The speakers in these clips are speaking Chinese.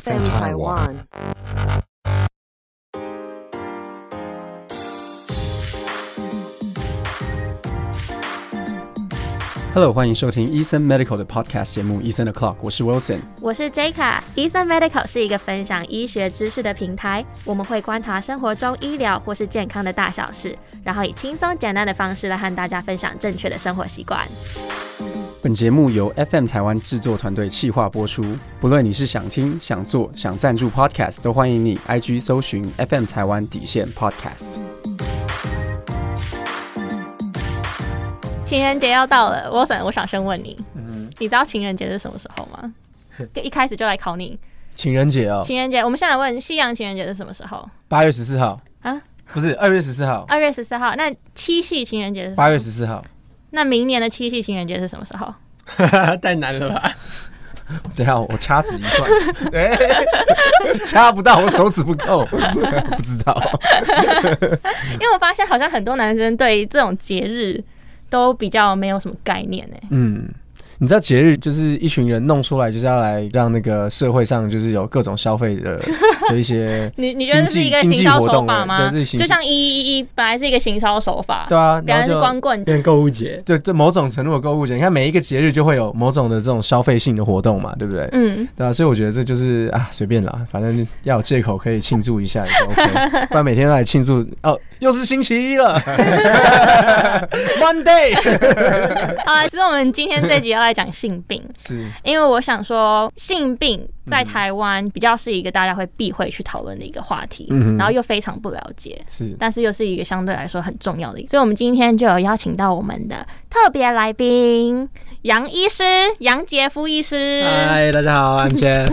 FM Taiwan. Hello，欢迎收听医生 Medical 的 Podcast 节目《医生的 Clock》，我是 Wilson。我是 J 卡，医生 Medical 是一个分享医学知识的平台。我们会观察生活中医疗或是健康的大小事，然后以轻松简单的方式来和大家分享正确的生活习惯。本节目由 FM 台湾制作团队企划播出。不论你是想听、想做、想赞助 Podcast，都欢迎你 IG 搜寻 FM 台湾底线 Podcast。情人节要到了，Wilson，我想先问你，你知道情人节是什么时候吗？一开始就来考你情人节哦，情人节。我们现在来问西洋情人节是什么时候？八月十四号啊？不是二月十四号，二月十四号。那七夕情人节是什么八月十四号。那明年的七夕情人节是什么时候？太难了吧？等一下我掐指一算，哎，掐不到，我手指不够，不知道。因为我发现好像很多男生对这种节日都比较没有什么概念哎。嗯，你知道节日就是一群人弄出来，就是要来让那个社会上就是有各种消费的 的一些你你觉得是一个经济行销手动法吗？对，这是就像一一一本来是一个行销手法，对啊，别人是然后就光棍。变购物节，对对某种程度的购物节，你看每一个节日就会有某种的这种消费性的活动嘛，对不对？嗯，对啊，所以我觉得这就是啊，随便啦，反正要有借口可以庆祝一下也就 OK，不然每天都来庆祝哦，又是星期一了，Monday，好啊，其实我们今天这集要来讲性病，是。因为我想说性病在台湾比较是一个大家会避讳去讨论的一个话题，嗯然后又非常不了解。是，但是又是一个相对来说很重要的所以我们今天就有邀请到我们的特别来宾杨医师杨杰夫医师，嗨，大家好，I'm Jeff。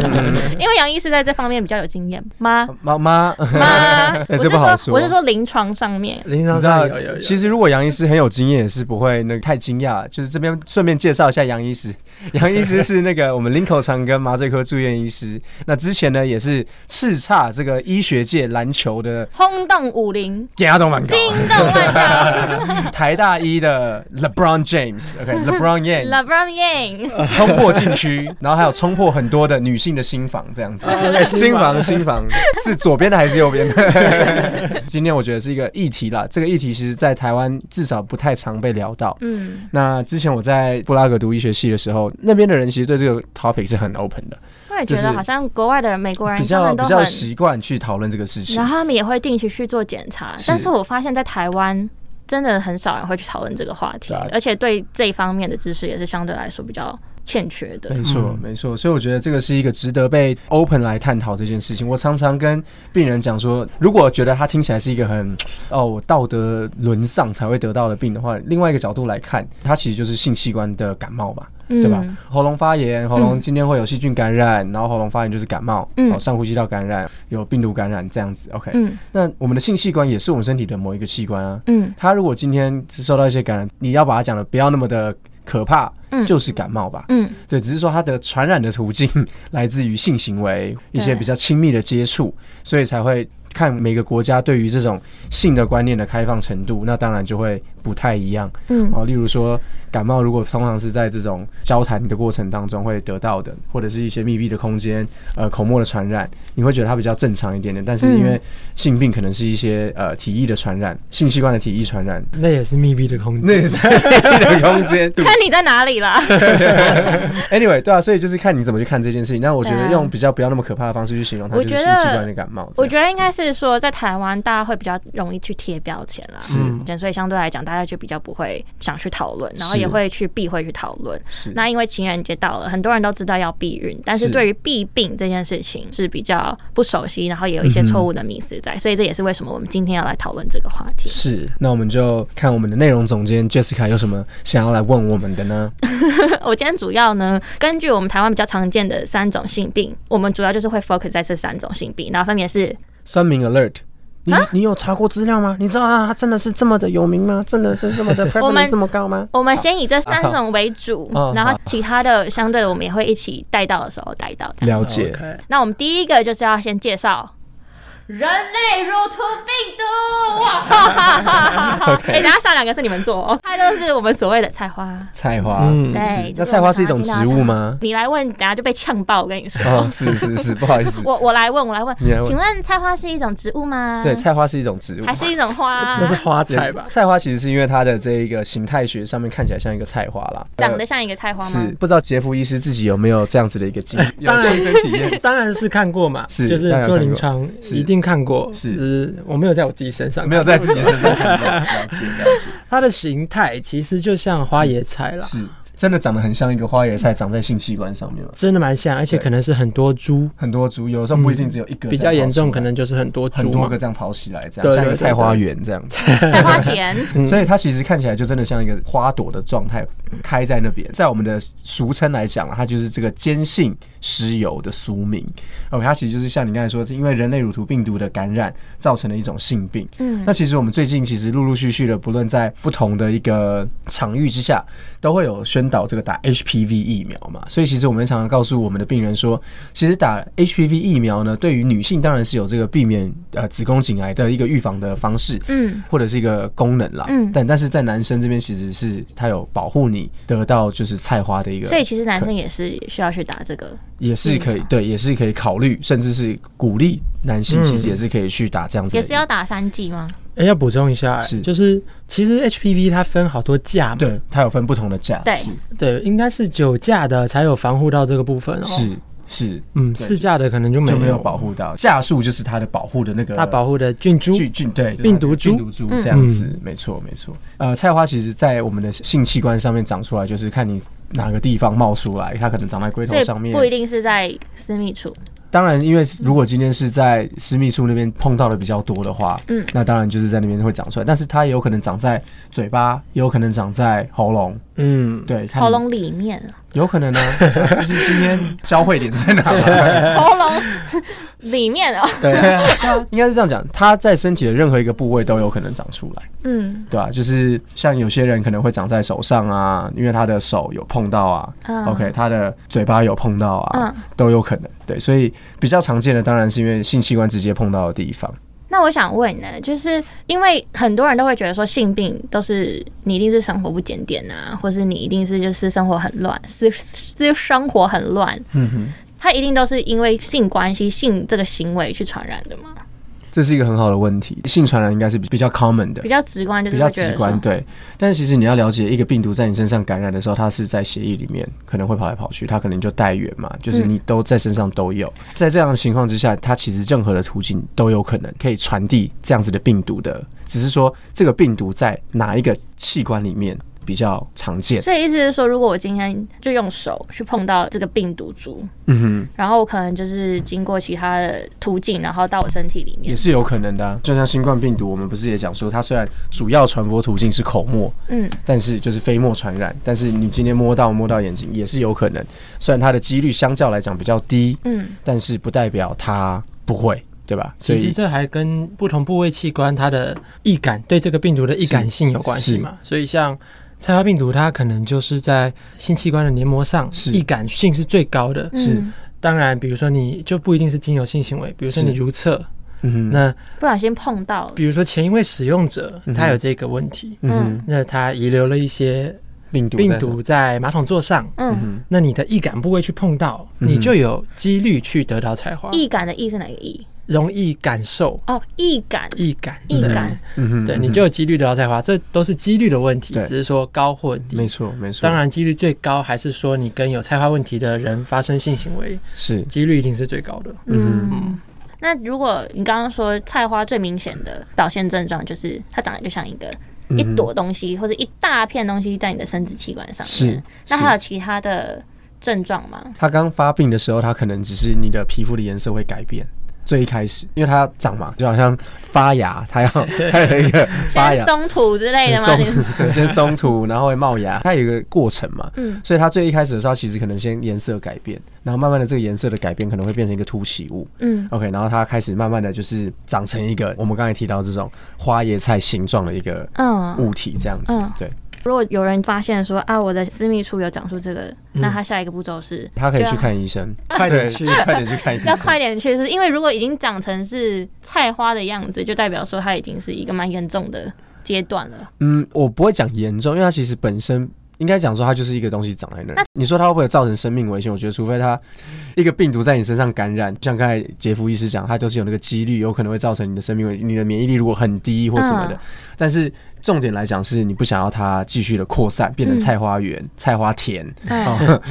因为杨医师在这方面比较有经验吗？妈妈，吗？哎我 不好说，我是说临床上面，临床上有有有，，其实如果杨医师很有经验，也是不会那个太惊讶。就是这边顺便介绍一下杨医师，杨医师是那个我们林口长庚麻醉科住院医师。那之前呢，也是叱咤这个医学界篮球的轰动武林，电压都蛮高惊动万高台大一的 LeBron James，OK，LeBron Yang，LeBron Yang，冲破禁区，然后还有冲破很多的女性的心房，这样子。心房心房 是左边的还是右边的？今天我觉得是一个议题啦，这个议题其实在台湾至少不太常被聊到。嗯，那之前我在布拉格读医学系的时候，那边的人其实对这个 topic 是很 open 的，我也觉得好像国外的美国人比他较比较习惯去讨论这个事情然。后他们也会定期去做检查，但是我发现在台湾。真的很少人会去讨论这个话题而且对这一方面的知识也是相对来说比较欠缺的。没错，嗯没错，所以我觉得这个是一个值得被 open 来探讨这件事情。我常常跟病人讲说，如果觉得他听起来是一个很哦道德沦丧才会得到的病的话，另外一个角度来看，它其实就是性器官的感冒吧，对吧？嗯喉咙发炎，喉咙今天会有细菌感染，然后喉咙发炎就是感冒，嗯哦，上呼吸道感染，有病毒感染这样子。OK，、嗯那我们的性器官也是我们身体的某一个器官啊。嗯它如果今天是受到一些感染，你要把它讲的不要那么的可怕，嗯。就是感冒吧。嗯。对，只是说它的传染的途径 来自于性行为，一些比较亲密的接触，所以才会看每个国家对于这种性的观念的开放程度，那当然就会不太一样嗯哦。例如说感冒，如果通常是在这种交谈的过程当中会得到的，或者是一些密闭的空间，呃，口沫的传染，你会觉得它比较正常一点点。但是因为性病可能是一些呃体液的传染，性器官的体液传染，那也是密闭的空间。那也是密闭的空间。看你在哪里啦。Anyway，对啊，所以就是看你怎么去看这件事情。那我觉得用比较不要那么可怕的方式去形容它，就是我觉得性器官的感冒。我觉得应该是说，在台湾大家会比较容易去贴标签啦，是嗯所以相对来讲，大家就比较不会想去讨论，然后也会去避讳去讨论。是那因为情人节到了，很多人都知道要避孕，但是是对于避病这件事情是比较不熟悉，然后也有一些错误的迷思在，所以这也是为什么我们今天要来讨论这个话题。是，那我们就看我们的内容总监 Jessica 有什么想要来问我们的呢？我今天主要呢，根据我们台湾比较常见的三种性病，我们主要就是会 focus 在这三种性病，然后分别是酸民 Alert。你啊你有查过资料吗？你知道啊，他真的是这么的有名吗？真的是这么的 我们这么高吗？我们先以这三种为主哦，然后其他的相对的我们也会一起带到的时候带到。了解，那我们第一个就是要先介绍人类乳突病毒，哇哈哈哈哈！哎，等下上两个是你们做哦，它都是我们所谓的菜花。菜花，嗯对那菜花是一种植物吗？你来问，等下就被呛爆。我跟你说，哦，是是是，不好意思，我我来问，我来问你来，问请问菜花是一种植物吗？对，，菜花是一种植物，还是一种花？那是花菜吧？菜花其实是因为它的这一个形态学上面看起来像一个菜花啦，长得像一个菜花吗是？不知道杰夫医师自己有没有这样子的一个经历，有当然亲身体验。当然是看过嘛，是就是做临床一定看过，是。只我没有在我自己身上，没有在自己身上看过，了解了解，它的形态其实就像花椰菜啦，是真的长得很像一个花椰菜，长在性器官上面嘛。真的蛮像，而且可能是很多株，很多株，有的时候不一定只有一个，比较严重可能就是很多株很多个。这样跑起来，这对样像一个菜花园这样子。菜花田，嗯所以它其实看起来就真的像一个花朵的状态开在那边。在我们的俗称来讲啊，它就是这个坚信石油的俗名。OK，它其实就是像你刚才说，因为人类乳头病毒的感染造成的一种性病。嗯那其实我们最近其实陆陆续续的，不论在不同的一个场域之下，都会有宣导这个打 HPV 疫苗嘛。所以其实我们常常告诉我们的病人说，其实打 HPV 疫苗呢，对于女性当然是有这个避免呃子宫颈癌的一个预防的方式。嗯，或者是一个功能啦，嗯但但是在男生这边其实是它有保护你得到就是菜花的一个，所以其实男生也是需要去打这个。也是可以对，也是可以考虑，甚至是鼓励男性嗯。其实也是可以去打这样子也是要打三剂吗？哎，要补充一下，是。就是其实 HPV 它分好多价嘛，对，它有分不同的价，对。是。对，应该是九价的才有防护到这个部分哦。，是是。嗯，对。四价的可能就没有。就没有保护到价数，就是它的保护的那个它保护的菌株。菌菌对病毒株。病毒株这样子，没错没错。呃，菜花其实在我们的性器官上面长出来，就是看你哪个地方冒出来，它可能长在龟头上面，不一定是在私密处。当然，因为如果今天是在私密处那边碰到的比较多的话，嗯。那当然就是在那边会长出来，但是它也有可能长在嘴巴，也有可能长在喉咙，嗯，对，看你喉咙里面，有可能呢，就是今天交汇点在哪嘛？喉咙里面哦。对啊，应该是这样讲，它在身体的任何一个部位都有可能长出来，嗯对吧、就是像有些人可能会长在手上啊，因为他的手有碰到啊、嗯 o k 他的嘴巴有碰到啊，嗯。都有可能，对，所以比较常见的当然是因为性器官直接碰到的地方。那我想问呢，就是因为很多人都会觉得说性病都是你一定是生活不检点啊，或是你一定是就是生活很乱，私私生活很乱，嗯哼。它一定都是因为性关系、性这个行为去传染的吗？这是一个很好的问题，性传染应该是比比较 common 的。比，较直观，就是比较直观，对。但是其实你要了解，一个病毒在你身上感染的时候，它是在血液里面可能会跑来跑去，它可能就带源嘛，就是你都在身上都有。在这样的情况之下，它其实任何的途径都有可能可以传递这样子的病毒的，只是说这个病毒在哪一个器官里面比较常见。所以意思是说，如果我今天就用手去碰到这个病毒株，嗯哼。然后我可能就是经过其他的途径，然后到我身体里面，也，是有可能的啊、就像新冠病毒，我们不是也讲说，它虽然主要传播途径是口沫，嗯，但是就是飞沫传染，但是你今天摸到摸到眼睛也是有可能，虽然它的几率相较来讲比较低，嗯，但是不代表它不会，对吧？所以其实这还跟不同部位器官它的易感对这个病毒的易感性有关系嘛。所以像菜花病毒，它可能就是在性器官的黏膜上易感性是最高的。嗯。是。当然，比如说你就不一定是经由性行为，比如说你如厕，嗯哼，那不小心碰到，比如说前一位使用者他有这个问题，嗯，那他遗留了一些病毒病毒在马桶座上，嗯。那你的易感部位去碰到，嗯你就有几率去得到菜花，易感的易是哪个易？容易感受。哦，易感，易感，易感，嗯哼，对，你就有几率得到菜花，这都是几率的问题，只是说高或低没。错没错，当然，几率最高还是说你跟有菜花问题的人发生性行为，是。几率一定是最高的。嗯嗯。那如果你刚刚说菜花最明显的表现症状就是它长得就像一个一朵东西或者一大片东西在你的生殖器官上面，是，那还有其他的症状吗？它刚发病的时候，它可能只是你的皮肤的颜色会改变。最一开始，因为它要长嘛，就好像发芽，它要 它有一个发芽，先松土之类的吗？松你对，先松土，然后会冒芽，它有一个过程嘛。嗯所以它最一开始的时候，其实可能先颜色改变，然后慢慢的这个颜色的改变可能会变成一个凸起物。嗯 OK，然后它开始慢慢的就是长成一个我们刚才提到这种花椰菜形状的一个嗯物体，这样子。嗯对，如果有人发现说啊，我的私密处有长出这个，那他下一个步骤是？他可以去看医生，快点去快点去看医生，要快点去，是因为如果已经长成是菜花的样子，就代表说它已经是一个蛮严重的阶段了。嗯，我不会讲严重，因为它其实本身应该讲说它就是一个东西长在那儿。你说它会不会造成生命危险？我觉得除非它一个病毒在你身上感染，像刚才杰夫医师讲，它就是有那个几率，有可能会造成你的生命危，你的免疫力如果很低或什么的。嗯但是重点来讲，是你不想要它继续的扩散，变成菜花园、菜花田。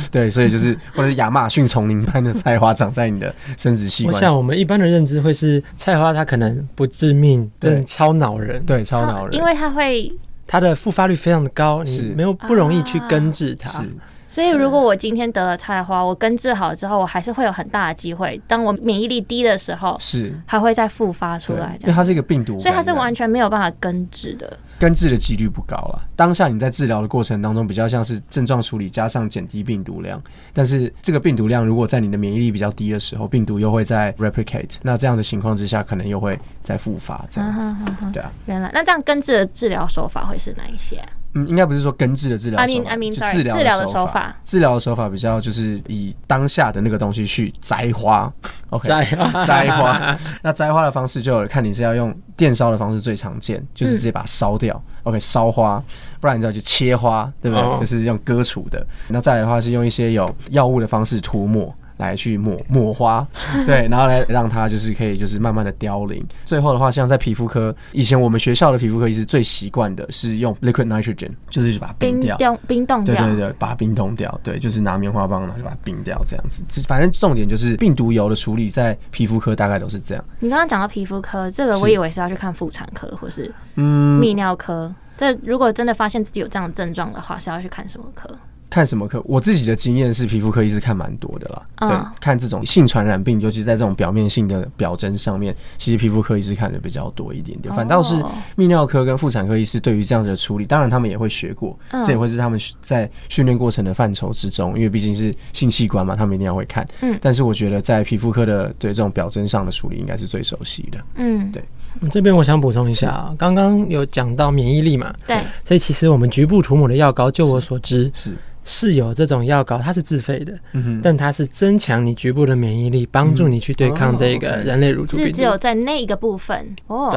对，所以就是或者是亚马逊丛林般的菜花长在你的生殖器官上，我想我们一般的认知会是菜花，它可能不致命，对但超恼人，对，超恼人，因为它会，它的复发率非常的高，你没有不容易去根治它。是所以如果我今天得了菜花，我根治好之后，我还是会有很大的机会，当我免疫力低的时候，是，它会再复发出，来。因为它是一个病毒，所以它是完全没有办法根治的。根治的几率不高了。当下你在治疗的过程当中，比较像是症状处理加上减低病毒量，但是这个病毒量如果在你的免疫力比较低的时候，病毒又会在 replicate，那这样的情况之下，可能又会再复发这样子。对啊，原来那这样根治的治疗手法会是哪一些啊？嗯，应该不是说根治的治疗 I 手 mean- 法 I mean, 就 sorry，治疗治疗的手手法治疗的手法比较就是以当下的那个东西去摘花，OK，摘摘花。那摘花的方式就有看你是要用电烧的方式最常见，就是直接把它烧掉、o k 烧花，不然你知道就切花，对不对？哦就是用割除的。那再来的话是用一些有药物的方式涂抹。来去抹抹花，对，然后来让它就是可以就是慢慢的凋零。最后的话，像在皮肤科，以前我们学校的皮肤科医师最习惯的是用 liquid nitrogen，就是把它冰掉，冰掉、冰冻掉。对对对，把它冰冻掉，对，就是拿棉花棒，然后就把它冰掉，这样子。就是反正重点就是病毒疣的处理，在皮肤科大概都是这样。你刚刚讲到皮肤科，这个我以为是要去看妇产科或是嗯，泌尿科。这如果真的发现自己有这样的症状的话，是要去看什么科？看什么科？我自己的经验是皮肤科医师看蛮多的啦。嗯对，看这种性传染病，尤其在这种表面性的表征上面，其实皮肤科医师看的比较多一点点。反倒是哦泌尿科跟妇产科医师对于这样子的处理，当然他们也会学过，嗯这也会是他们在训练过程的范畴之中，因为毕竟是性器官嘛，他们一定要会看。嗯但是我觉得在皮肤科的对这种表征上的处理，应该是最熟悉的。嗯，对这边我想补充一下啊，刚刚有讲到免疫力嘛，对，所以其实我们局部涂抹的药膏，就我所知是，是有这种药膏，它是自费的，嗯，但它是增强你局部的免疫力，帮助你去对抗这个人类乳突病就是只有。在那一个部分。哦。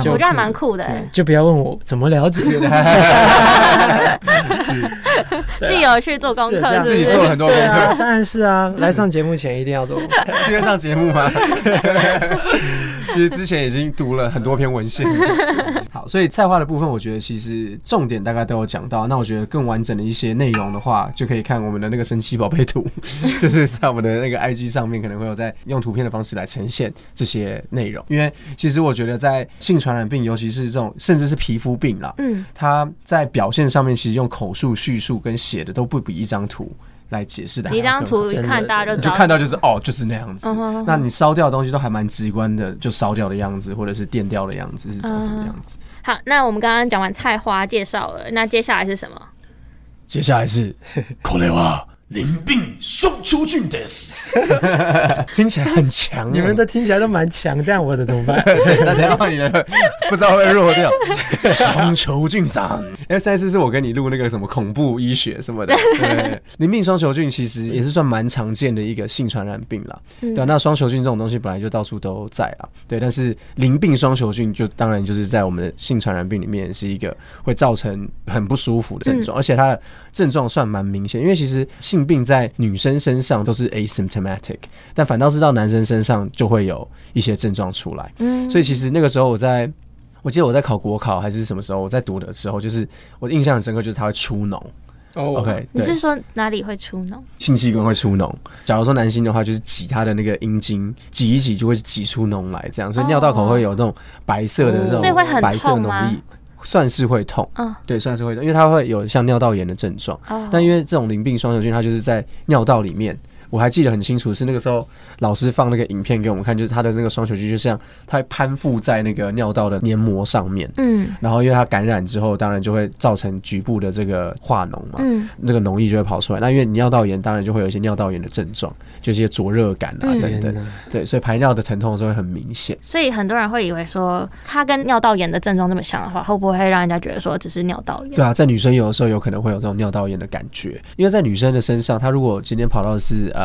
我觉得还蛮酷的欸，就不要问我怎么了解 是自己有去做功课？自己做了很多功对啊，课，当然是啊，来上节目前一定要做功课。是因为上节目吗？其实之前已经读了很多篇文献。好，所以菜花的部分，我觉得其实重点大概都有讲到。那我觉得更完整的一些内容的话，就可以看我们的那个神奇宝贝图，就是在我们的那个 IG 上面可能会有在用图片的方式来呈现这些内容。因为其实我觉得在性传染病，尤其是这种甚至是皮肤病啦，嗯，它在表现上面其实用口述叙述跟写的都不比一张图来解释的还一要更好。张图一真的看大家就知道，你就看到就是哦，就是那样子嗯哼。那你烧掉的东西都还蛮直观的，就烧掉的样子，或者是电掉的样子是长什么样子。好，那我们刚刚讲完菜花介绍了，那接下来是什么？接下来是これは 淋病双球菌です，听起来很强欸。你们的听起来都蛮强，但我的怎么办？那等一下换你的，不知道会弱掉。双球菌上，因为上一次是我跟你录那个什么恐怖医学什么的，对，淋病双球菌其实也是算蛮常见的一个性传染病啦。对啊，那双球菌这种东西本来就到处都在啊，对，但是淋病双球菌就当然就是在我们的性传染病里面是一个会造成很不舒服的症状，而且它的症状算蛮明显，因为其实性病在女生身上都是 asymptomatic，但反倒是到男生身上就会有一些症状出来。嗯，所以其实那个时候我在，我记得我在考国考还是什么时候，我在读的时候，就是我印象很深刻，就是它会出脓。哦 OK，你是说哪里会出脓？性器官会出脓。假如说男性的话，就是挤他的那个阴茎，挤一挤就会挤出脓来，这样，所以尿道口会有那种白色的这种所以会很白色脓液，算是会痛。嗯，对，算是会痛，因为它会有像尿道炎的症状。哦，那因为这种淋病双球菌，它就是在尿道里面我还记得很清楚，是那个时候老师放那个影片给我们看，就是他的那个双球菌就像它会攀附在那个尿道的黏膜上面，嗯然后因为它感染之后，当然就会造成局部的这个化脓嘛，嗯那个脓液就会跑出来。那因为你尿道炎，当然就会有一些尿道炎的症状，就是一些灼热感啊嗯等等。对，所以排尿的疼痛的时候会很明显。所以很多人会以为说，它跟尿道炎的症状这么像的话，会不会让人家觉得说只是尿道炎？对啊，在女生有的时候有可能会有这种尿道炎的感觉，因为在女生的身上，她如果今天跑到的是呃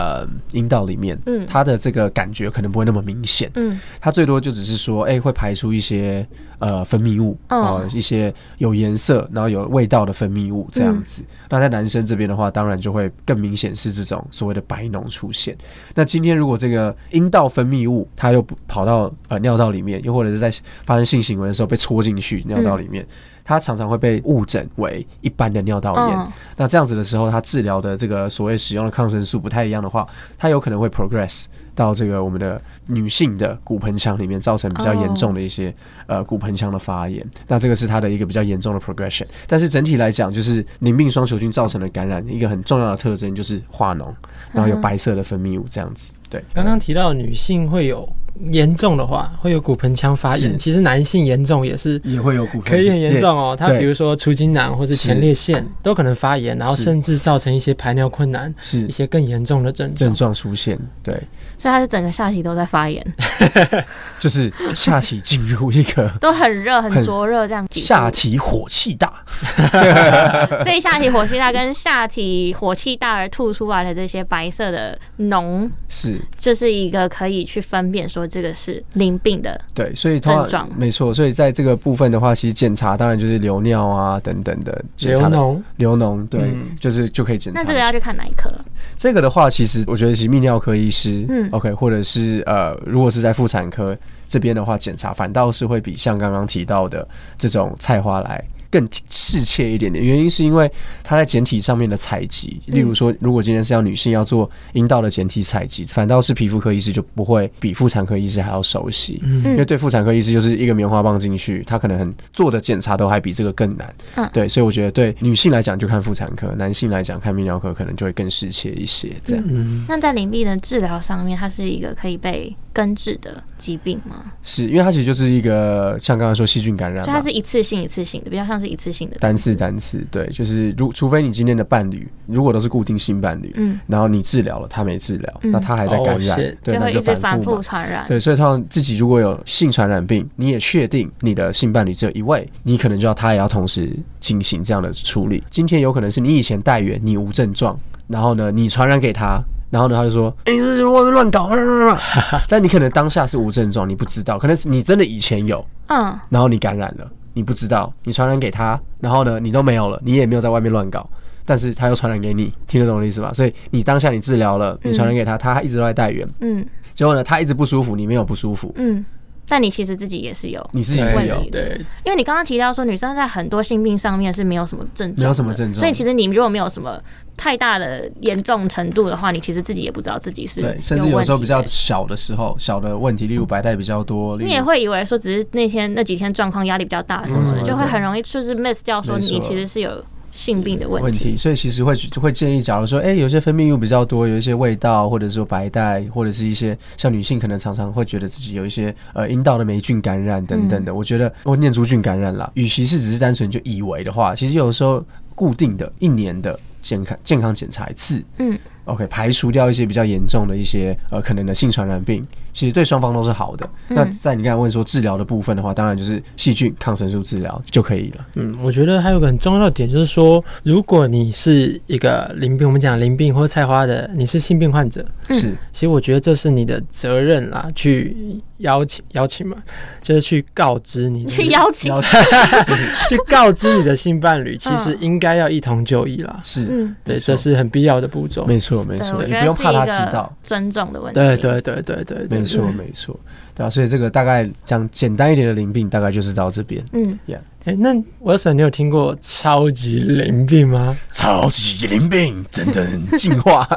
阴道里面，嗯她的这个感觉可能不会那么明显，嗯它最多就只是说，哎、会排出一些呃分泌物，嗯哦、一些有颜色然后有味道的分泌物这样子。那在男生这边的话，当然就会更明显是这种所谓的白脓出现。那今天如果这个阴道分泌物它又跑到呃尿道里面，又或者是在发生性行为的时候被戳进去尿道里面。它常常会被误诊为一般的尿道炎，嗯那这样子的时候，它治疗的这个所谓使用的抗生素不太一样的话，它有可能会 progress 到这个我们的女性的骨盆腔里面，造成比较严重的一些、呃骨盆腔的发炎。那这个是它的一个比较严重的 progression。但是整体来讲，就是淋病双球菌造成的感染，一个很重要的特征就是化脓，然后有白色的分泌物这样子。对，刚刚提到女性会有严重的话，会有骨盆腔发炎，其实男性严重也是也会有骨盆可以很严重哦。他比如说出精囊或是前列腺都可能发炎，然后甚至造成一些排尿困难，是一些更严重的症症状。出现。对，所以他是整个下体都在发炎，就是下体进入一个 都很热、很很灼热这样。下，体火气大。所以下体火气大跟下体火气大而吐出来的这些白色的脓，是这是一个可以去分辨说这个是淋病的。对，所以通常症状没错，所以在这个部分的话，其实检查当然就是流尿啊等等的检查的流脓，流脓，对，嗯就是就可以检查。那这个要去看哪一科？这个的话，其实我觉得其实泌尿科医师，嗯，OK，或者是呃，如果是在妇产科这边的话，检查反倒是会比像刚刚提到的这种菜花来。更适切一点点，原因是因为它在简体上面的采集，例如说，如果今天是要女性要做阴道的简体采集，反倒是皮肤科医师就不会比妇产科医师还要熟悉，嗯因为对妇产科医师就是一个棉花棒进去，他可能很做的检查都还比这个更难。嗯对，所以我觉得对女性来讲就看妇产科，男性来讲看泌尿科可能就会更适切一些。这样、嗯，那在淋病的治疗上面，它是一个可以被根治的疾病吗？是因为它其实就是一个像刚刚说细菌感染嘛所以它，是一次性、一次性的，比较像是一次性的。单次单次，对，就是如除非你今天的伴侣如果都是固定性伴侣，嗯，然后你治疗了，他没治疗，嗯那他还在感染，哦对，就会一那就直反复。传染。对，所以他自己如果有性传染病，你也确定你的性伴侣只有一位，你可能就要他也要同时进行这样的处理。今天有可能是你以前带源，你无症状，然后呢，你传染给他，然后呢，他就说：“哎、欸这是外面乱搞。” 但你可能当下是无症状，你不知道，可能是你真的以前有，嗯，然后你感染了，你不知道，你传染给他，然后呢，你都没有了，你也没有在外面乱搞。但是他又传染给你，听得懂我的意思吧？所以你当下你治疗了，你传染给他，他还一直都在带源，嗯结果呢，他一直不舒服，你没有不舒服，嗯，但你其实自己也是有，你自己是有问题，对，因为你刚刚提到说女生在很多性病上面是没有什么症状，没有什么症状所以其实你如果没有什么太大的严重程度的话，你其实自己也不知道自己是对，甚至有时候比较小的时候，小的问题，例如白带比较多，你也会以为说只是那天那几天状况压力比较大什么什么，嗯就会很容易就是 miss 掉说你其实是有性病的问问题，所以其实会就会建议，假如说，哎、有些分泌物比较多，有一些味道，或者说白带，或者是一些像女性可能常常会觉得自己有一些呃阴道的霉菌感染等等的，我觉得或念珠菌感染啦，与其是只是单纯就以为的话，其实有的时候固定的一年的健康健康检查一次，嗯，OK，排除掉一些比较严重的一些呃可能的性传染病，其实对双方都是好的。嗯。那在你刚才问说治疗的部分的话，当然就是细菌抗生素治疗就可以了。嗯，我觉得还有个很重要的点就是说，如果你是一个淋病，我们讲淋病或菜花的，你是性病患者，嗯。是。其实我觉得这是你的责任啦，去邀请邀请嘛，就是去告知你 去邀请，了 去告知你的性伴侣，其实嗯应该要一同就医啦。是，嗯，对，这是很必要的步骤。没错没，错，我你不用怕他知道。尊重的问题，对对对对对对，没错嗯。没错，对啊，所以这个大概讲简单一点的淋病，大概就是到这边。嗯。Yeah 哎、那 Wilson，你有听过超级淋病吗？超级淋病，真的很进化。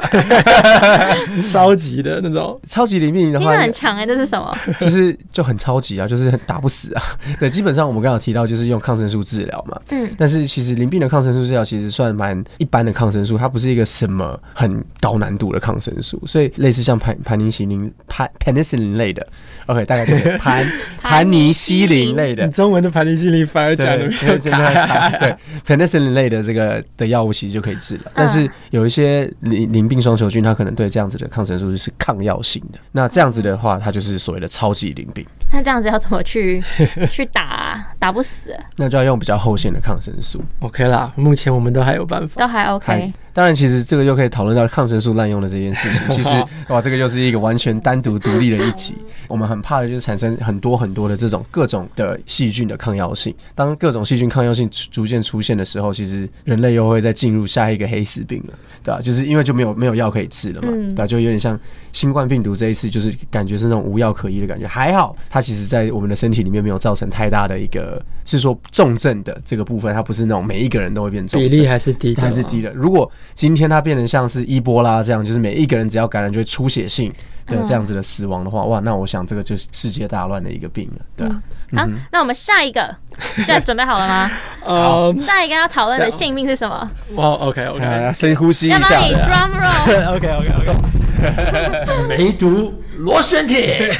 超级的那种，超级淋病的话很强哎，这是什么？就是就很超级啊，就是很打不死啊。对，基本上我们刚刚有提到就是用抗生素治疗嘛，嗯，但是其实淋病的抗生素治疗其实算蛮一般的抗生素，它不是一个什么很高难度的抗生素，所以类似像盘盘尼西林、盘 penicillin 类的，OK，大概就是盘盘 尼西林类的。中文的盘尼西林反而讲的对，比较真的卡。对 penicillin 类的这个的药物其实就可以治了，但是有一些淋淋病双球菌，它可能对这样子的抗生素是抗药性的。那这样子的话，它就是所谓的超级淋病，那这样子要怎么去 去打啊？打不死，那就要用比较后线的抗生素。OK 啦，目前我们都还有办法。都还还 OK。当然，其实这个又可以讨论到抗生素滥用的这件事情。其实，哇，这个又是一个完全单独独立的一集。我们很怕的就是产生很多很多的这种各种的细菌的抗药性。当各种细菌抗药性逐逐渐出现的时候，其实人类又会再进入下一个黑死病了，对吧、就是因为就没有没有药可以治了嘛，嗯对吧、就有点像新冠病毒这一次，就是感觉是那种无药可医的感觉。还好，它其实在我们的身体里面没有造成太大的一个，是说重症的这个部分，它不是那种每一个人都会变重症。比例还是低的，还是低的。如果今天它变成像是伊波拉这样，就是每一个人只要感染就会出血性的这样子的死亡的话，哇，那我想这个就是世界大乱的一个病了，对啊。好，那我们下一个，现在准备好了吗？呃，下一个要讨论的性命是什么？哦，OK OK 哎深呼吸一下要不要，你 drum roll？OK OK OK，梅毒螺旋铁，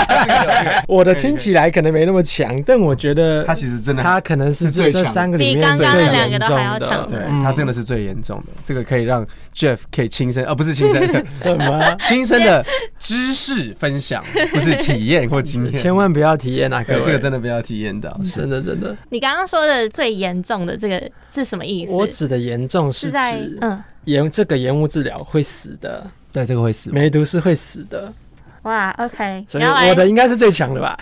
我的听起来可能没那么强，但我觉得它其实真的它可能是最强三个里面最严重的，对，嗯它真的是最严重的。这个可以让 Jeff 可以亲身，而，不是亲身，什么？亲身的知识分享，不是体验或经验。千万不要体验啊！各对，位，这个真的不要体验到。是真的真的，你刚刚说的最严重的这个是什么意思？我指的严重是指嗯，延这个延误治疗会死的，对，这个会死，梅毒是会死的，哇，OK，所以然后我的应该是最强的吧？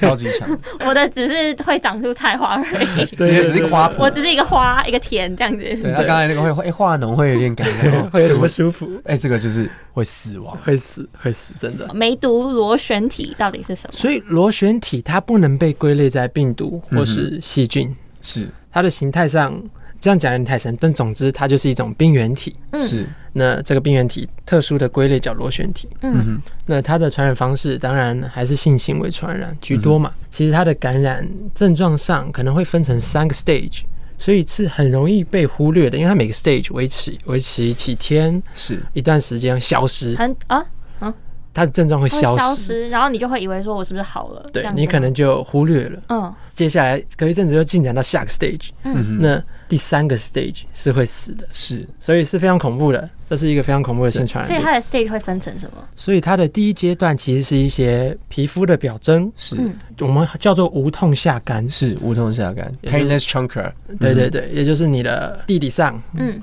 超级强，我的只是会长出菜花而已，因为只是一个花圃我只是一个花一个田这样子。对，他刚才那个会哎化脓会有点感觉，哦会有点不舒服，哎，这个就是会死亡。会死会死，真的。梅毒螺旋体到底是什么？所以螺旋体它不能被归类在病毒或是细菌，是它的形态上这样讲有点太深，但总之它就是一种病原体。嗯是，那这个病原体特殊的归类叫螺旋体。嗯嗯哼，那它的传染方式当然还是性行为传染居多嘛。其实它的感染症状上可能会分成三个 stage，所以是很容易被忽略的，因为它每个 stage 维持维持几天是一段时间消失，很啊，它的症状会会消失。消失，然后你就会以为说我是不是好了？对你可能就忽略了，嗯接下来隔一阵子又进展到下个 stage，嗯哼，那第三个 stage 是会死的，是所以是非常恐怖的，这是一个非常恐怖的性传染病。所以它的 stage 会分成什么？所以它的第一阶段其实是一些皮肤的表征，是。嗯。我们叫做无痛下干。是无痛下干。（painless chunker，对对对，也就是你的弟弟上，嗯，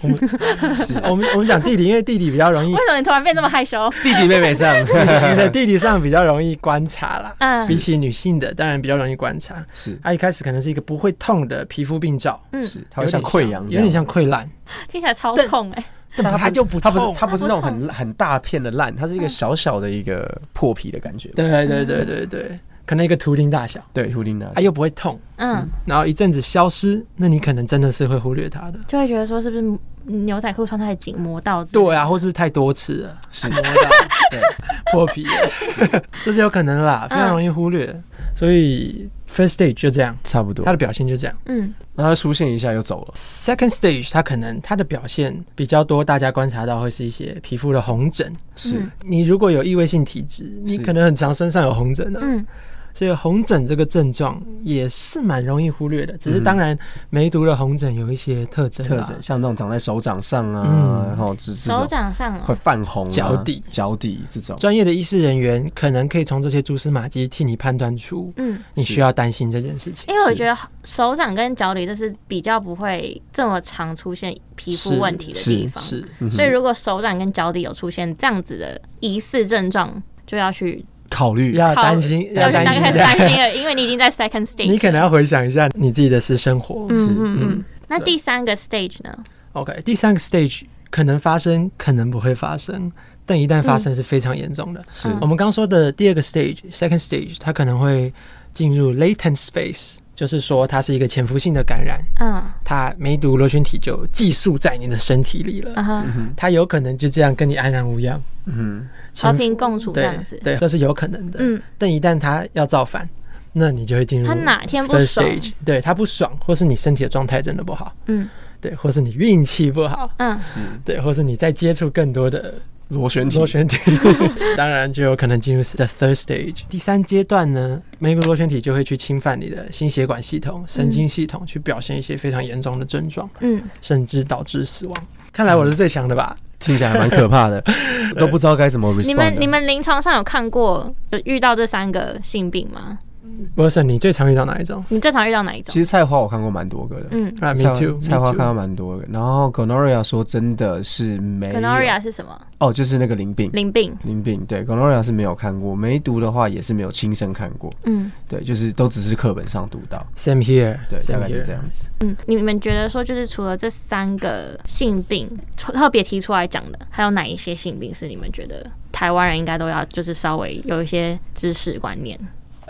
是。我们我们讲弟弟，因为弟弟比较容易为，什么你突然变这么害羞？弟弟妹妹上，你的弟弟上比较容易观察啦。嗯。比起女性的，当然比较容易观察。是。它一开始可能是一个不会痛的皮肤病灶，嗯，是，它会像溃疡有点像溃烂，听起来超痛哎。但它就不它不是。它不是那种很很大片的烂，它是一个小小的一个破皮的感觉。对对对对对，可能一个图钉大小，对，图钉大小。它又不会痛，嗯，然后一阵子消失，那你可能真的是会忽略它的。就会觉得说是不是牛仔裤穿太紧磨到？对啊，或是太多次了，是磨到对。破皮了，这是有可能啦，非常容易忽略。所以 first stage 就这样，差不多他。的表现就这样。嗯然后它出现一下又走了，Second stage 他可能他的表现比较多，大家观察到会是一些皮肤的红疹。是嗯你如果有异位性体质，你可能很常身上有红疹啊。嗯所以红疹这个症状也是蛮容易忽略的，只是当然梅毒的红疹有一些特征啦，特征，像那种长在手掌上啊，嗯。然后手掌上哦会泛红啊，脚底。脚底这种，专业的医师人员可能可以从这些蛛丝马迹替你判断出嗯，你需要担心这件事情。因为我觉得手掌跟脚底这是比较不会这么常出现皮肤问题的地方，是嗯所以如果手掌跟脚底有出现这样子的疑似症状，就要去考虑要担心，要担心。担心了，因为你已经在 second stage，你可能要回想一下你自己的私生活。嗯嗯嗯嗯。那第三个 stage 呢？OK，第三个 stage 可能发生，可能不会发生，但一旦发生是非常严重的。是嗯我们刚说的第二个 stage，second stage，它可能会进入 latent phase，就是说它是一个潜伏性的感染，嗯。它梅毒螺旋体就寄宿在你的身体里了，嗯，它有可能就这样跟你安然无恙，嗯，和平共处这对样子。对，这是有可能的。嗯，但一旦它要造反，那你就会进入他哪天不 first 爽？对他不爽，或是你身体的状态真的不好，嗯。对，或是你运气不好，嗯，是。对，或是你在接触更多的螺旋体螺旋体，当然就有可能进入 the third stage。第三阶段呢，每个螺旋体就会去侵犯你的心血管系统、神经系统，去表现一些非常严重的症状，嗯，甚至导致死亡。看来我是最强的吧？听起来还蛮可怕的，都不知道该怎么 respond 你们你们临床上有看过有遇到这三个性病吗？波森，你最常遇到哪一种？你最常遇到哪一种其？实菜花我看过蛮多个的，嗯啊，me 菜 too，菜花看到。蛮多个，然后 gonorrhea 说真的是没有，gonorrhea 是什么？哦，就是那个淋病，淋病。淋病对 gonorrhea 是没有看过，梅毒的话也是没有亲身看过，嗯对，就是都只是课本上读到，Same here，对，same 大概是这样子。嗯，你们觉得说，就是除了这三个性病特别提出来讲的，还有哪一些性病是你们觉得台湾人应该都要就是稍微有一些知识观念？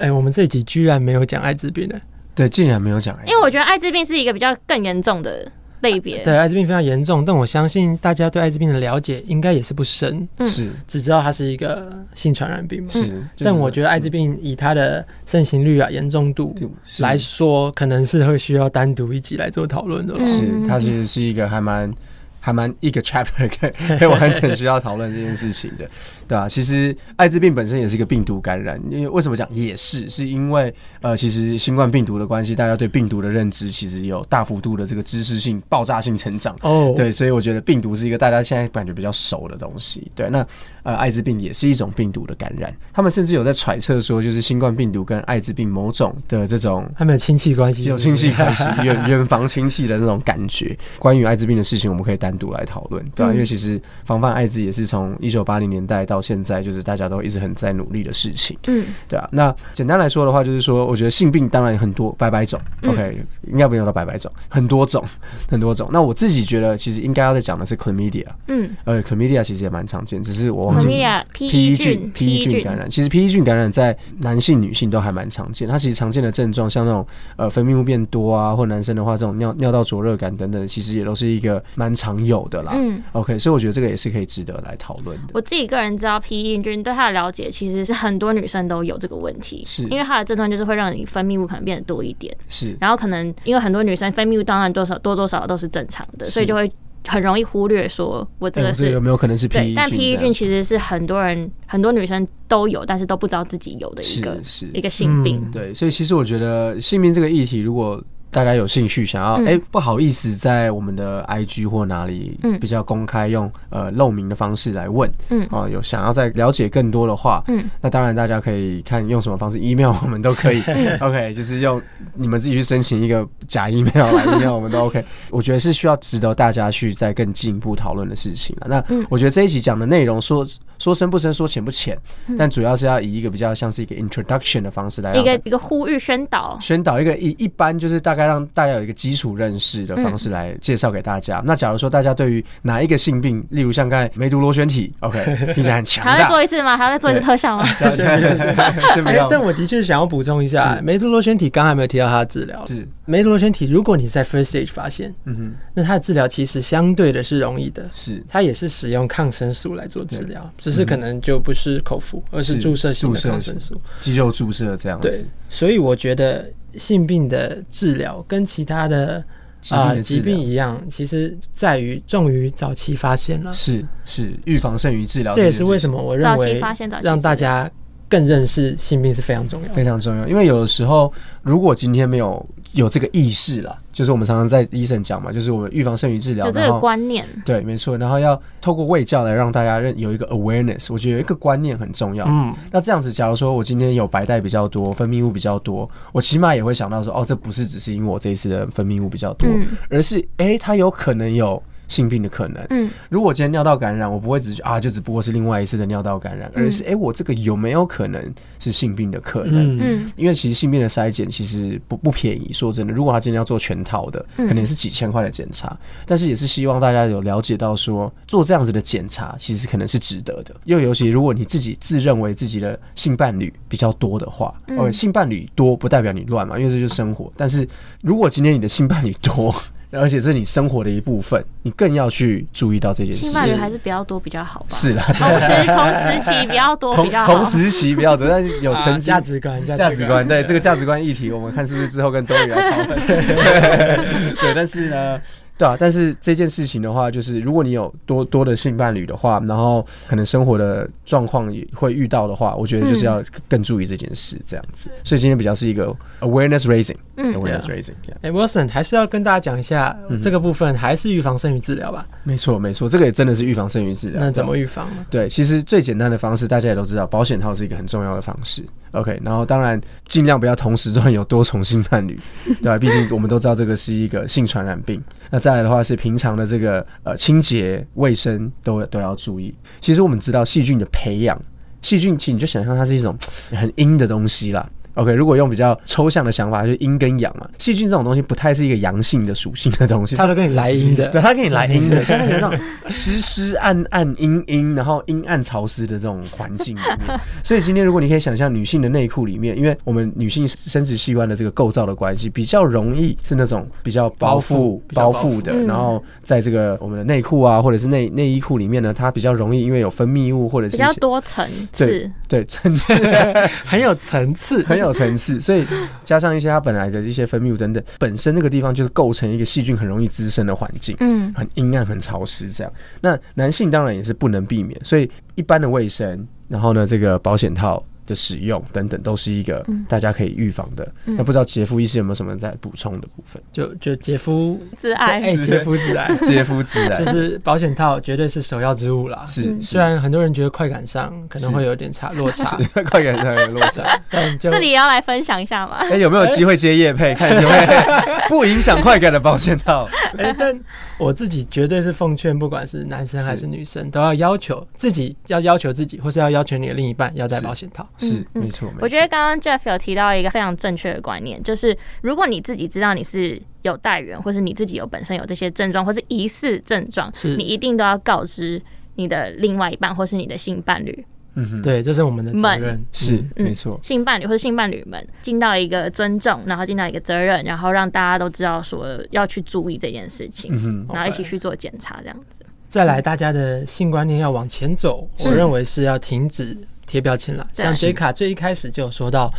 哎、我们这集居然没有讲艾滋病呢。对，竟然没有讲，因为我觉得艾滋病是一个比较更严重的类别。对，艾滋病非常严重，但我相信大家对艾滋病的了解应该也是不深，嗯是只知道它是一个性传染病嘛。是，就是但我觉得艾滋病以它的盛行率啊、严重度来说，可能是会需要单独一集来做讨论的咯。嗯是它其实是一个还蛮。还蛮一个 chapter 可以可以完整需要讨论这件事情的，对啊，其实艾滋病本身也是一个病毒感染，因为为什么讲也是，是因为呃，其实新冠病毒的关系，大家对病毒的认知其实有大幅度的这个知识性爆炸性成长。哦，对，所以我觉得病毒是一个大家现在感觉比较熟的东西。对，那呃，艾滋病也是一种病毒的感染，他们甚至有在揣测说，就是新冠病毒跟艾滋病某种的这种他们有亲戚关系，有亲戚关系，远远房亲戚的那种感觉。关于艾滋病的事情，我们可以单独来讨论，对吧、嗯。因为其实防范艾滋也是从一九八零年代到现在，就是大家都一直很在努力的事情，嗯。对啊。那简单来说的话，就是说，我觉得性病当然很多，百百种、嗯。O k 应该不用到百百种，很多种，很多种。那我自己觉得，其实应该要再讲的是 chlamydia，嗯。呃，chlamydia 其实也蛮常见，只是我忘记 chlamydia P 菌菌 P 菌感染，其实 P 菌感染在男性、女性都还蛮常见。它其实常见的症状，像那种呃分泌物变多啊，或男生的话，这种尿尿道灼热感等等，其实也都是一个蛮常有的啦。嗯，OK，所以我觉得这个也是可以值得来讨论的。我自己个人知道，P E 菌对它的了解，其实是很多女生都有这个问题，是因为它的症状就是会让你分泌物可能变得多一点，是然后可能因为很多女生分泌物当然多少多多少少都是正常的，所以就会很容易忽略说我这个是有。没有可能是 P E，菌？但 P E 菌其实是很多人很多女生都有，但是都不知道自己有的一个一个性病。嗯对，所以其实我觉得性病这个议题，如果大家有兴趣想要，嗯。哎、不好意思，在我们的 IG 或哪里嗯。比较公开用呃露名的方式来问，嗯。啊、有想要再了解更多的话，嗯，那当然大家可以看用什么方式，email 我们都可以，OK，就是用你们自己去申请一个假 email 来 email 我们都 OK。我觉得是需要值得大家去再更进一步讨论的事情了。那嗯。我觉得这一集讲的内容说说深不深，说浅不浅，嗯。但主要是要以一个比较像是一个 introduction 的方式来一个一个呼吁宣导，宣导一个一一般就是大概让大家有一个基础认识的方式嗯来介绍给大家。那假如说大家对于哪一个性病，例如像刚才梅毒螺旋体，OK，听起来很强还要再，做一次吗？还要再做一次特效吗？先不要，哎但我的确想要补充一下，梅毒螺旋体刚才没有提到它的治疗。是，梅毒螺旋体，如果你在 first stage 发现，嗯哼，那它的治疗其实相对的是容易的。是它也是使用抗生素来做治疗，只是可能就不是口服，而是是注射性的抗生素。肌肉注射这样对子，，所以我觉得性病的治疗跟其他的疾啊、疾病一样，其实在于重于早期发现了。是是预防胜于治疗，这也是为什么我认早期为发现让大家更认识性病是非常重要。非常重要，因为有的时候，如果今天没有有这个意识了，就是我们常常在医生讲嘛，就是我们预防胜于治疗，有这个观念，对，没错，然后要透过卫教来让大家认有一个 awareness，我觉得有一个观念很重要。嗯，那这样子，假如说我今天有白带比较多，分泌物比较多，我起码也会想到说，哦，这不是只是因为我这一次的分泌物比较多，嗯而是诶，它有可能有性病的可能。嗯如果今天尿道感染，我不会只是啊，就只不过是另外一次的尿道感染，嗯而是诶，我这个有没有可能是性病的可能？嗯，嗯因为其实性病的筛检其实不不便宜，说真的，如果他今天要做全套的，嗯可能也是几千块的检查，但是也是希望大家有了解到说，做这样子的检查其实可能是值得的。又尤其如果你自己自认为自己的性伴侣比较多的话，嗯呃，性伴侣多不代表你乱嘛，因为这就是生活。但是如果今天你的性伴侣多，而且这是你生活的一部分，你更要去注意到这件事性情。伴侣还是比较多比较好吧。是啦，同时同时期比较多 比较好。同时期比较多，但是有啊曾经价值观，价值观，对这个价值观议题，我们看是不是之后跟多宇来讨论。对，但是呢，对啊，但是这件事情的话，就是如果你有多多的性伴侣的话，然后可能生活的状况也会遇到的话，我觉得就是要更注意这件事，这样子。所以今天比较是一个 awareness raising，awareness 嗯 raising。yeah 哎，Wilson 还是要跟大家讲一下嗯这个部分，还是预防胜于治疗吧？没错，没错，这个也真的是预防胜于治疗。那怎么预防呢？对，其实最简单的方式，大家也都知道，保险套是一个很重要的方式。OK，然后当然尽量不要同时段有多重性伴侣，对吧？毕竟我们都知道这个是一个性传染病。那再来的话是平常的这个呃清洁卫生都都要注意。其实我们知道细菌的培养，细菌其实你就想象它是一种很阴的东西啦。OK，如果用比较抽象的想法，就是阴跟阳嘛。细菌这种东西不太是一个阳性的属性的东西，它都跟你来阴的，对，它给你来阴的，像那种湿湿暗暗阴阴，然后阴暗潮湿的这种环境里面。所以今天如果你可以想象女性的内裤里面，因为我们女性生殖器官的这个构造的关系，比较容易是那种比较包覆包覆的，嗯然后在这个我们的内裤啊，或者是内内衣裤里面呢，它比较容易因为有分泌物或者是比较多层次。对层次 很有层次，很 有层次，所以加上一些它本来的一些分泌物等等，本身那个地方就是构成一个细菌很容易滋生的环境。嗯很阴暗、很潮湿这样。那男性当然也是不能避免，所以一般的卫生，然后呢，这个保险套的使用等等，都是一个嗯大家可以预防的。嗯那不知道杰夫医师有没有什么在补充的部分？就就杰夫自爱哎，杰夫自爱，杰夫自爱就是保险套绝对是首要之物啦。是嗯虽然很多人觉得快感上可能会有点差落差，快感上有落差。但就这里也要来分享一下嘛？哎、有没有机会接叶配？看有没有不影响快感的保险套？哎，但我自己绝对是奉劝，不管是男生还是女生，都要要求自己，要要求自己，或是要要求你的另一半要戴保险套。是没错，我觉得刚刚 Jeff 有提到一个非常正确的观念，就是如果你自己知道你是有带源，或是你自己有本身有这些症状，或是疑似症状，是。你一定都要告知你的另外一半或是你的性伴侣、嗯哼，对，这是我们的责任。是嗯没错。性伴侣或是性伴侣们尽到一个尊重，然后尽到一个责任，然后让大家都知道说要去注意这件事情，嗯哼，然后一起去做检查，这样子。再来，大家的性观念要往前走，我认为是要停止贴标签了。像是 J 卡最一开始就有说到，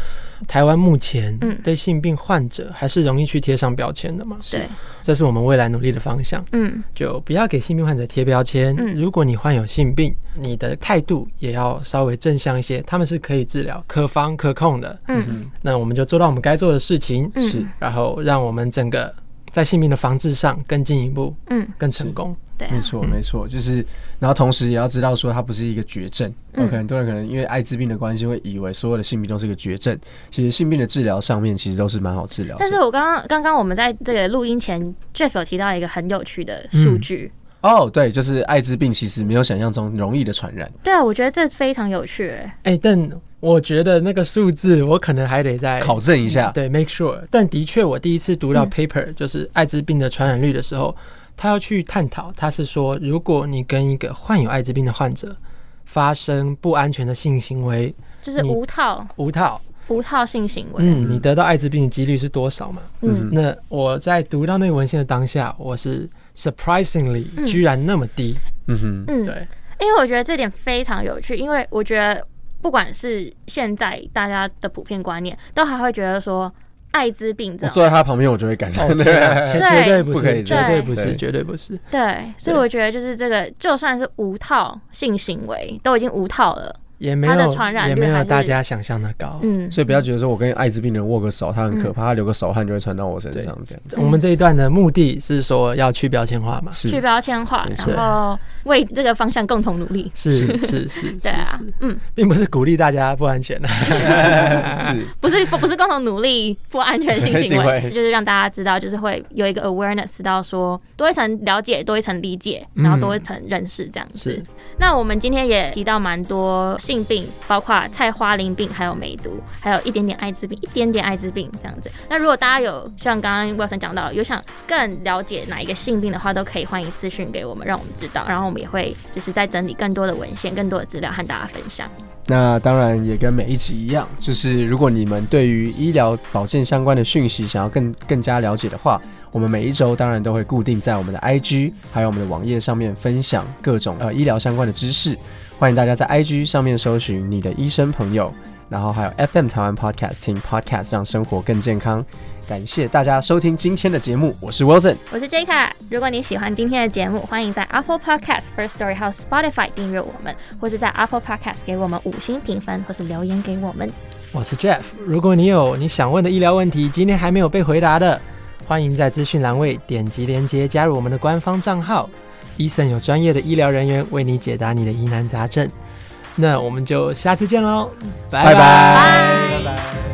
台湾目前嗯对性病患者还是容易去贴上标签的嘛，对，这是我们未来努力的方向。嗯就不要给性病患者贴标签。嗯如果你患有性病，你的态度也要稍微正向一些，他们是可以治疗、可防、可控的。嗯那我们就做到我们该做的事情，嗯是然后让我们整个在性病的防治上更进一步、嗯，更成功。对啊，没错，嗯没错，就是，然后同时也要知道说它不是一个绝症。嗯 OK，很多人可能因为艾滋病的关系，会以为所有的性病都是一个绝症。其实性病的治疗上面其实都是蛮好治疗的。但是我刚刚刚刚我们在这个录音前，Jeff 有提到一个很有趣的数据，哦，对，就是艾滋病其实没有想象中容易的传染。对啊，我觉得这非常有趣。欸哎、但我觉得那个数字我可能还得再考证一下，对，make sure。但的确，我第一次读到嗯 paper、就是艾滋病的传染率的时候，他要去探讨，他是说，如果你跟一个患有艾滋病的患者发生不安全的性行为，就是你无套？无套，无套性行为，嗯，你得到艾滋病的几率是多少嘛？嗯。那我在读到那个文献的当下，我是 surprisingly 嗯。居然那么低，嗯哼，嗯，对，因为我觉得这点非常有趣，因为我觉得不管是现在大家的普遍观念，都还会觉得说艾滋病这种，我坐在他旁边，我就会感染。哦 天啊绝绝对不是，不可以这样。绝对不是，对。绝对不是。对，所以我觉得就是这个，就算是无套性行为都已经无套了，也没有也没有大家想象的高。嗯，所以不要觉得说我跟艾滋病人握个手，他很可怕，他流个手汗就会传到我身上，这样。子。我们这一段的目的是说要去标签化嘛，去是标签化然后为这个方向共同努力。是是是 对啊是是，，嗯，并不是鼓励大家不安全的。是，不是不不是共同努力不安全性行行为，就是让大家知道，就是会有一个 awareness 到说多一层了解，多一层理解，然后多一层认识这样子。是。那我们今天也提到蛮多性病，包括菜花淋病，还有梅毒，还有一点点艾滋病，一点点艾滋病这样子。那如果大家有像刚刚 Wilson 讲到，有想更了解哪一个性病的话，都可以欢迎私讯给我们，让我们知道，然后我们也会就是在整理更多的文献、更多的资料和大家分享。那当然也跟每一集一样，就是如果你们对于医疗保健相关的讯息想要更更加了解的话，我们每一周当然都会固定在我们的 IG 还有我们的网页上面分享各种呃医疗相关的知识。欢迎大家在 IG 上面搜寻你的医生朋友，然后还有 FM 台湾 Podcast 听 Podcast 让生活更健康。感谢大家收听今天的节目，我是 Wilson，我是 J 卡。如果你喜欢今天的节目，欢迎在 Apple Podcast、First Story 还有 Spotify 订阅我们，或是在 Apple Podcast 给我们五星评分，或是留言给我们。我是 Jeff。如果你有你想问的医疗问题，今天还没有被回答的，欢迎在资讯栏位点击连接加入我们的官方账号。医生有专业的医疗人员为你解答你的疑难杂症。那我们就下次见喽拜拜。拜拜。